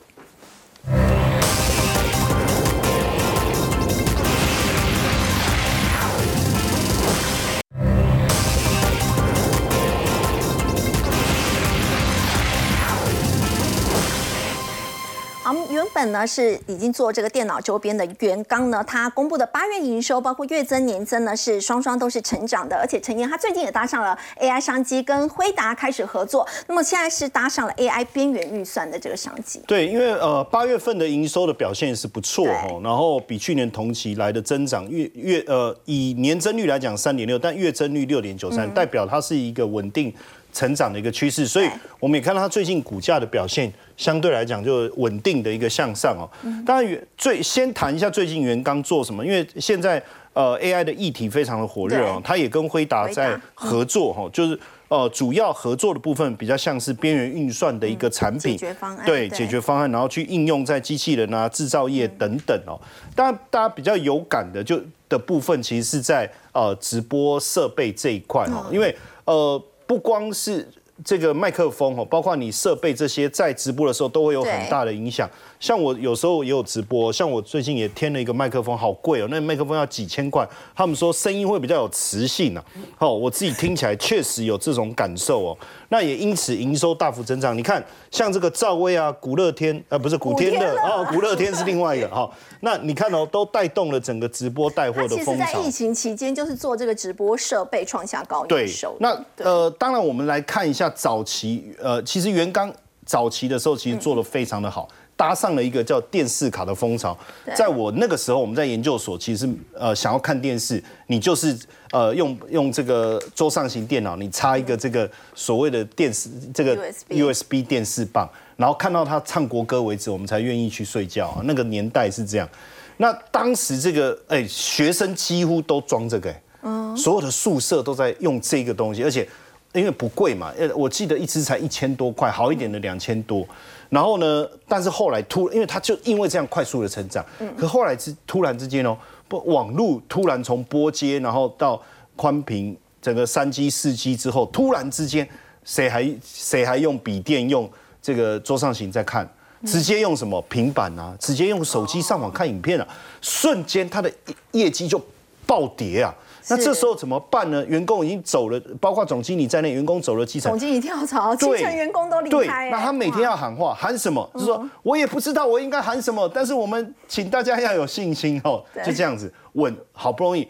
本呢是已经做这个电脑周边的元刚呢，它公布的八月营收，包括月增、年增呢是双双都是成长的，而且陈年他最近也搭上了 AI 商机，跟辉达开始合作，那么现在是搭上了 AI 边缘预算的这个商机。对，因为呃八月份的营收的表现是不错哦，然后比去年同期来的增长月月呃以年增率来讲三点六，但月增率六点九三，代表它是一个稳定。成长的一个趋势，所以我们也看到它最近股价的表现相对来讲就稳定的一个向上哦。当然，最先谈一下最近元刚做什么，因为现在呃 AI 的议题非常的火热哦，它也跟辉达在合作哈，就是呃主要合作的部分比较像是边缘运算的一个产品，解决方案对解决方案，然后去应用在机器人啊、制造业等等哦。当然，大家比较有感的就的部分，其实是在呃直播设备这一块哦，因为呃。不光是这个麦克风哦，包括你设备这些，在直播的时候都会有很大的影响。像我有时候也有直播，像我最近也添了一个麦克风，好贵哦，那麦克风要几千块。他们说声音会比较有磁性啊，哦，我自己听起来确实有这种感受哦。那也因此营收大幅增长。你看，像这个赵薇啊、古乐天，呃，不是古天乐哦，古乐天是另外一个哈。那你看哦，都带动了整个直播带货的风潮。在疫情期间，就是做这个直播设备创下高营收。那呃，当然我们来看一下早期，呃，其实元刚早期的时候其实做的非常的好。搭上了一个叫电视卡的风潮，在我那个时候，我们在研究所，其实呃想要看电视，你就是呃用用这个桌上型电脑，你插一个这个所谓的电视这个 USB 电视棒，然后看到他唱国歌为止，我们才愿意去睡觉。那个年代是这样。那当时这个哎学生几乎都装这个，嗯，所有的宿舍都在用这个东西，而且。因为不贵嘛，呃，我记得一支才一千多块，好一点的两千多。然后呢，但是后来突，因为他就因为这样快速的成长，可后来之突然之间哦，不网络突然从波接，然后到宽屏，整个三 G 四 G 之后，突然之间谁还谁还用笔电用这个桌上型在看，直接用什么？平板啊，直接用手机上网看影片啊，瞬间它的业绩就暴跌啊。那这时候怎么办呢？员工已经走了，包括总经理在内，员工走了基层，总经理跳槽，基层员工都离开。那他每天要喊话，喊什么？就是说我也不知道我应该喊什么，但是我们请大家要有信心哦，就这样子稳，好不容易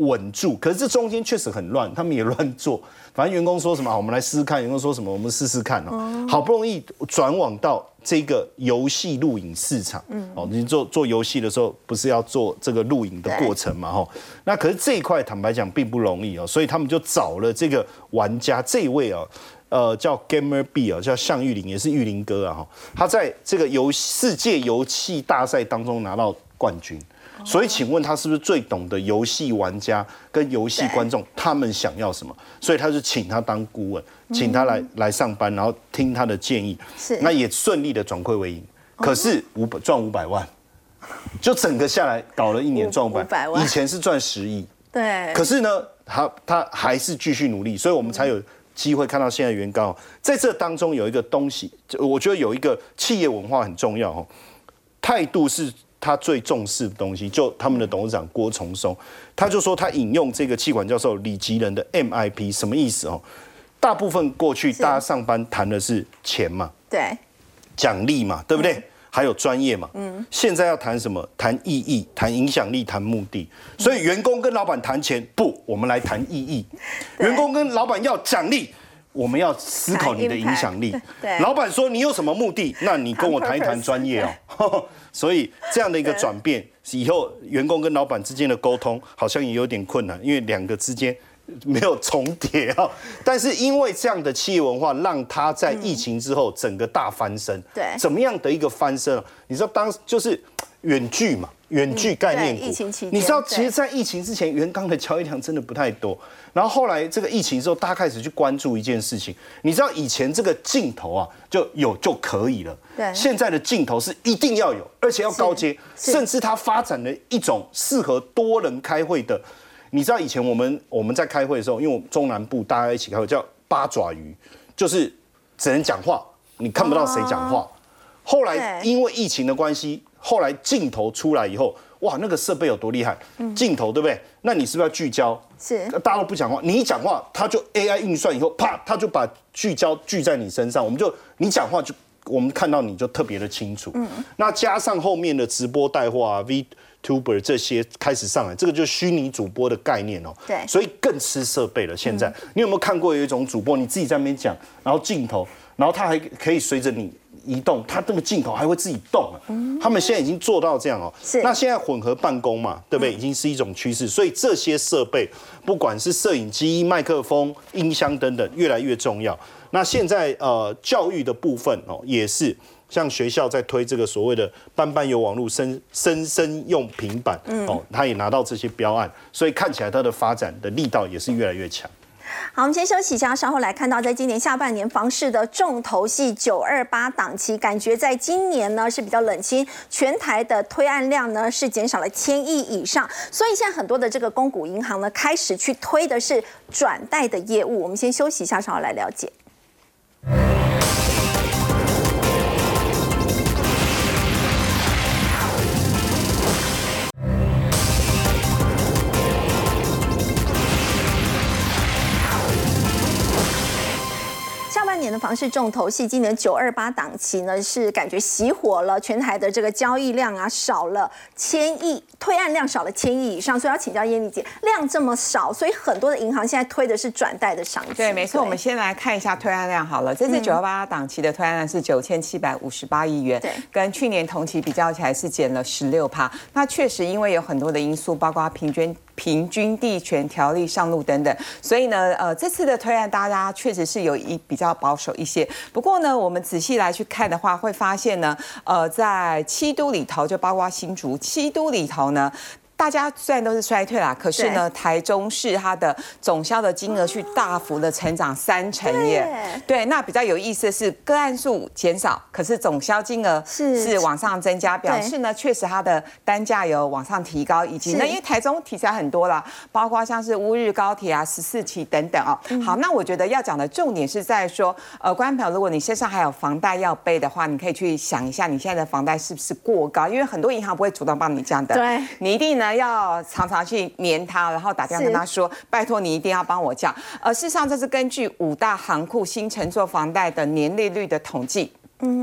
稳住。可是这中间确实很乱，他们也乱做。反正员工说什么，我们来试试看；员工说什么，我们试试看哦。好不容易转往到这个游戏录影市场，嗯，哦，你做做游戏的时候，不是要做这个录影的过程嘛？哈，那可是这一块坦白讲并不容易哦，所以他们就找了这个玩家，这位啊，呃，叫 Gamer B 啊，叫向玉林，也是玉林哥啊，哈，他在这个游世界游戏大赛当中拿到冠军。所以，请问他是不是最懂得游戏玩家跟游戏观众他们想要什么？所以他就请他当顾问，请他来来上班，然后听他的建议。是，那也顺利的转亏为盈。可是五百赚五百万，就整个下来搞了一年赚五百万。以前是赚十亿。对。可是呢，他他还是继续努力，所以我们才有机会看到现在原告。在这当中有一个东西，我觉得有一个企业文化很重要哦，态度是。他最重视的东西，就他们的董事长郭崇松，他就说他引用这个气管教授李吉仁的 MIP，什么意思哦？大部分过去大家上班谈的是钱嘛，对，奖励嘛，对不对？还有专业嘛，嗯，现在要谈什么？谈意义，谈影响力，谈目的。所以员工跟老板谈钱不，我们来谈意义。员工跟老板要奖励，我们要思考你的影响力。对，老板说你有什么目的？那你跟我谈一谈专业哦。所以这样的一个 转变，以后员工跟老板之间的沟通好像也有点困难，因为两个之间没有重叠啊。但是因为这样的企业文化，让他在疫情之后整个大翻身。对，怎么样的一个翻身？你知道当就是远距嘛。远距概念股，你知道，其实，在疫情之前，元刚的交易量真的不太多。然后后来这个疫情之后，大家开始去关注一件事情。你知道，以前这个镜头啊，就有就可以了。对。现在的镜头是一定要有，而且要高阶，甚至它发展了一种适合多人开会的。你知道，以前我们我们在开会的时候，因为我们中南部大家一起开会，叫八爪鱼，就是只能讲话，你看不到谁讲话。后来因为疫情的关系。后来镜头出来以后，哇，那个设备有多厉害？镜头对不对？那你是不是要聚焦？是，大家都不讲话，你一讲话，它就 AI 运算以后，啪，它就把聚焦聚在你身上。我们就你讲话就我们看到你就特别的清楚。嗯，那加上后面的直播带货啊，VTuber 这些开始上来，这个就是虚拟主播的概念哦。对，所以更吃设备了。现在你有没有看过有一种主播，你自己在那边讲，然后镜头，然后他还可以随着你。移动，它这个镜头还会自己动啊！他们现在已经做到这样哦。是。那现在混合办公嘛，对不对？已经是一种趋势，所以这些设备，不管是摄影机、麦克风、音箱等等，越来越重要。那现在呃，教育的部分哦，也是像学校在推这个所谓的班班有网络，生生生用平板哦，他也拿到这些标案，所以看起来它的发展的力道也是越来越强。好，我们先休息一下，稍后来看到，在今年下半年房市的重头戏九二八档期，感觉在今年呢是比较冷清，全台的推案量呢是减少了千亿以上，所以现在很多的这个公股银行呢开始去推的是转贷的业务。我们先休息一下，稍后来了解。年的房市重头戏，今年九二八档期呢，是感觉熄火了，全台的这个交易量啊少了千亿，推案量少了千亿以上，所以要请教燕丽姐，量这么少，所以很多的银行现在推的是转贷的商机。对，没错，我们先来看一下推案量好了，这次九二八档期的推案量是九千七百五十八亿元，对，跟去年同期比较起来是减了十六趴。那确实因为有很多的因素，包括平均。平均地权条例上路等等，所以呢，呃，这次的推案大家确实是有一比较保守一些。不过呢，我们仔细来去看的话，会发现呢，呃，在七都里头，就包括新竹七都里头呢。大家虽然都是衰退啦，可是呢，台中市它的总销的金额去大幅的成长三成耶。对，那比较有意思的是个案数减少，可是总销金额是。是往上增加，表示呢确实它的单价有往上提高，以及呢因为台中题材很多啦，包括像是乌日高铁啊、十四期等等哦。好，那我觉得要讲的重点是在说，呃，观众朋友，如果你身上还有房贷要背的话，你可以去想一下你现在的房贷是不是过高，因为很多银行不会主动帮你降的，对，你一定呢。要常常去黏他，然后打电话跟他说：“拜托你一定要帮我降。”呃，事实上这是根据五大行库新乘坐房贷的年利率的统计。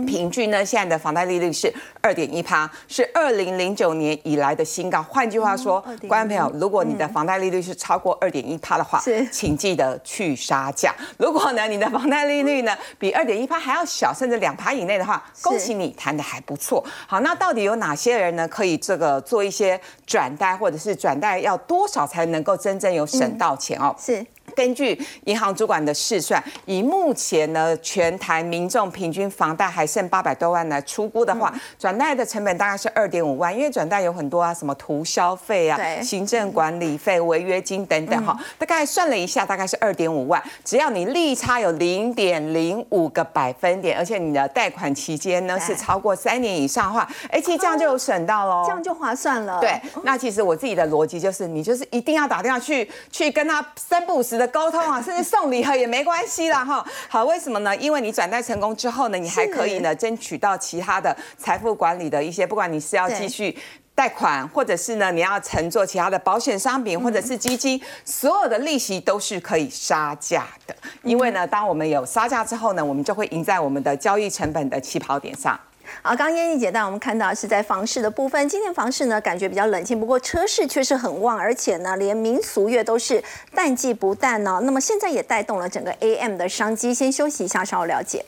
平均呢，现在的房贷利率是二点一趴，是二零零九年以来的新高。换句话说，观众朋友，如果你的房贷利率是超过二点一趴的话，请记得去杀价。如果呢，你的房贷利率呢比二点一趴还要小，甚至两趴以内的话，恭喜你谈的还不错。好，那到底有哪些人呢可以这个做一些转贷，或者是转贷要多少才能够真正有省到钱哦？是。根据银行主管的试算，以目前呢全台民众平均房贷还剩八百多万来出估的话，转贷的成本大概是二点五万，因为转贷有很多啊，什么图消费啊、行政管理费、违约金等等哈，大概算了一下，大概是二点五万。只要你利差有零点零五个百分点，而且你的贷款期间呢是超过三年以上的话，哎，其实这样就有省到喽，这样就划算了。对，那其实我自己的逻辑就是，你就是一定要打电话去去跟他三不五时的。沟通啊，甚至送礼盒也没关系啦，哈。好，为什么呢？因为你转贷成功之后呢，你还可以呢争取到其他的财富管理的一些，不管你是要继续贷款，或者是呢你要乘坐其他的保险商品或者是基金，所有的利息都是可以杀价的。因为呢，当我们有杀价之后呢，我们就会赢在我们的交易成本的起跑点上。好，刚刚燕妮姐带我们看到是在房市的部分，今天房市呢感觉比较冷清，不过车市却是很旺，而且呢连民俗月都是淡季不淡呢。那么现在也带动了整个 AM 的商机。先休息一下，稍后了解。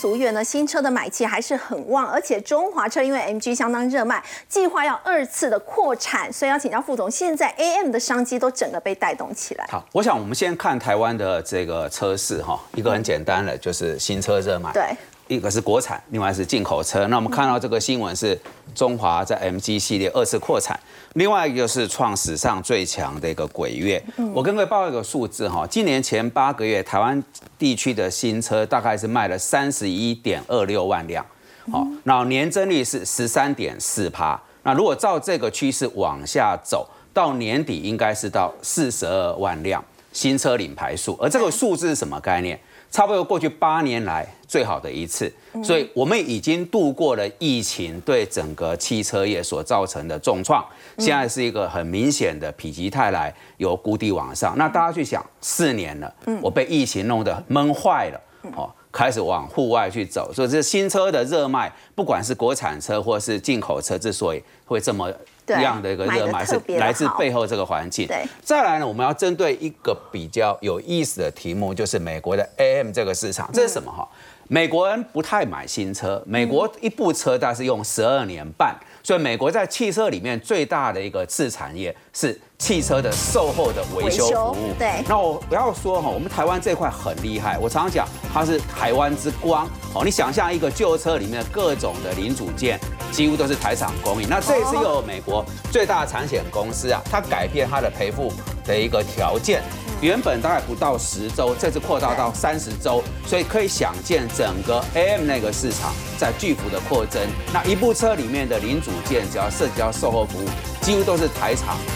俗月呢，新车的买气还是很旺，而且中华车因为 MG 相当热卖，计划要二次的扩产，所以要请教副总，现在 AM 的商机都整个被带动起来。好，我想我们先看台湾的这个车市哈，一个很简单的就是新车热卖。对。一个是国产，另外是进口车。那我们看到这个新闻是中华在 MG 系列二次扩产，另外一个是创史上最强的一个鬼月。我跟各位报一个数字哈，今年前八个月台湾地区的新车大概是卖了三十一点二六万辆，好，那年增率是十三点四趴。那如果照这个趋势往下走，到年底应该是到四十二万辆新车领牌数，而这个数字是什么概念？差不多过去八年来最好的一次，所以我们已经度过了疫情对整个汽车业所造成的重创，现在是一个很明显的否极泰来，由谷底往上。那大家去想，四年了，我被疫情弄得闷坏了，哦，开始往户外去走，所以这新车的热卖，不管是国产车或是进口车，之所以会这么。一样的一个热卖是来自背后这个环境。对，再来呢，我们要针对一个比较有意思的题目，就是美国的 AM 这个市场，这是什么哈？美国人不太买新车，美国一部车大概是用十二年半，所以美国在汽车里面最大的一个次产业是。汽车的售后的维修服务，对。那我不要说哈，我们台湾这块很厉害。我常常讲，它是台湾之光。哦，你想象一个旧车里面各种的零组件，几乎都是台厂供应。那这一次又有美国最大的产险公司啊，它改变它的赔付的一个条件，原本大概不到十周，这次扩大到三十周，所以可以想见整个 AM 那个市场在巨幅的扩增。那一部车里面的零组件，只要涉及到售后服务。几乎都是台厂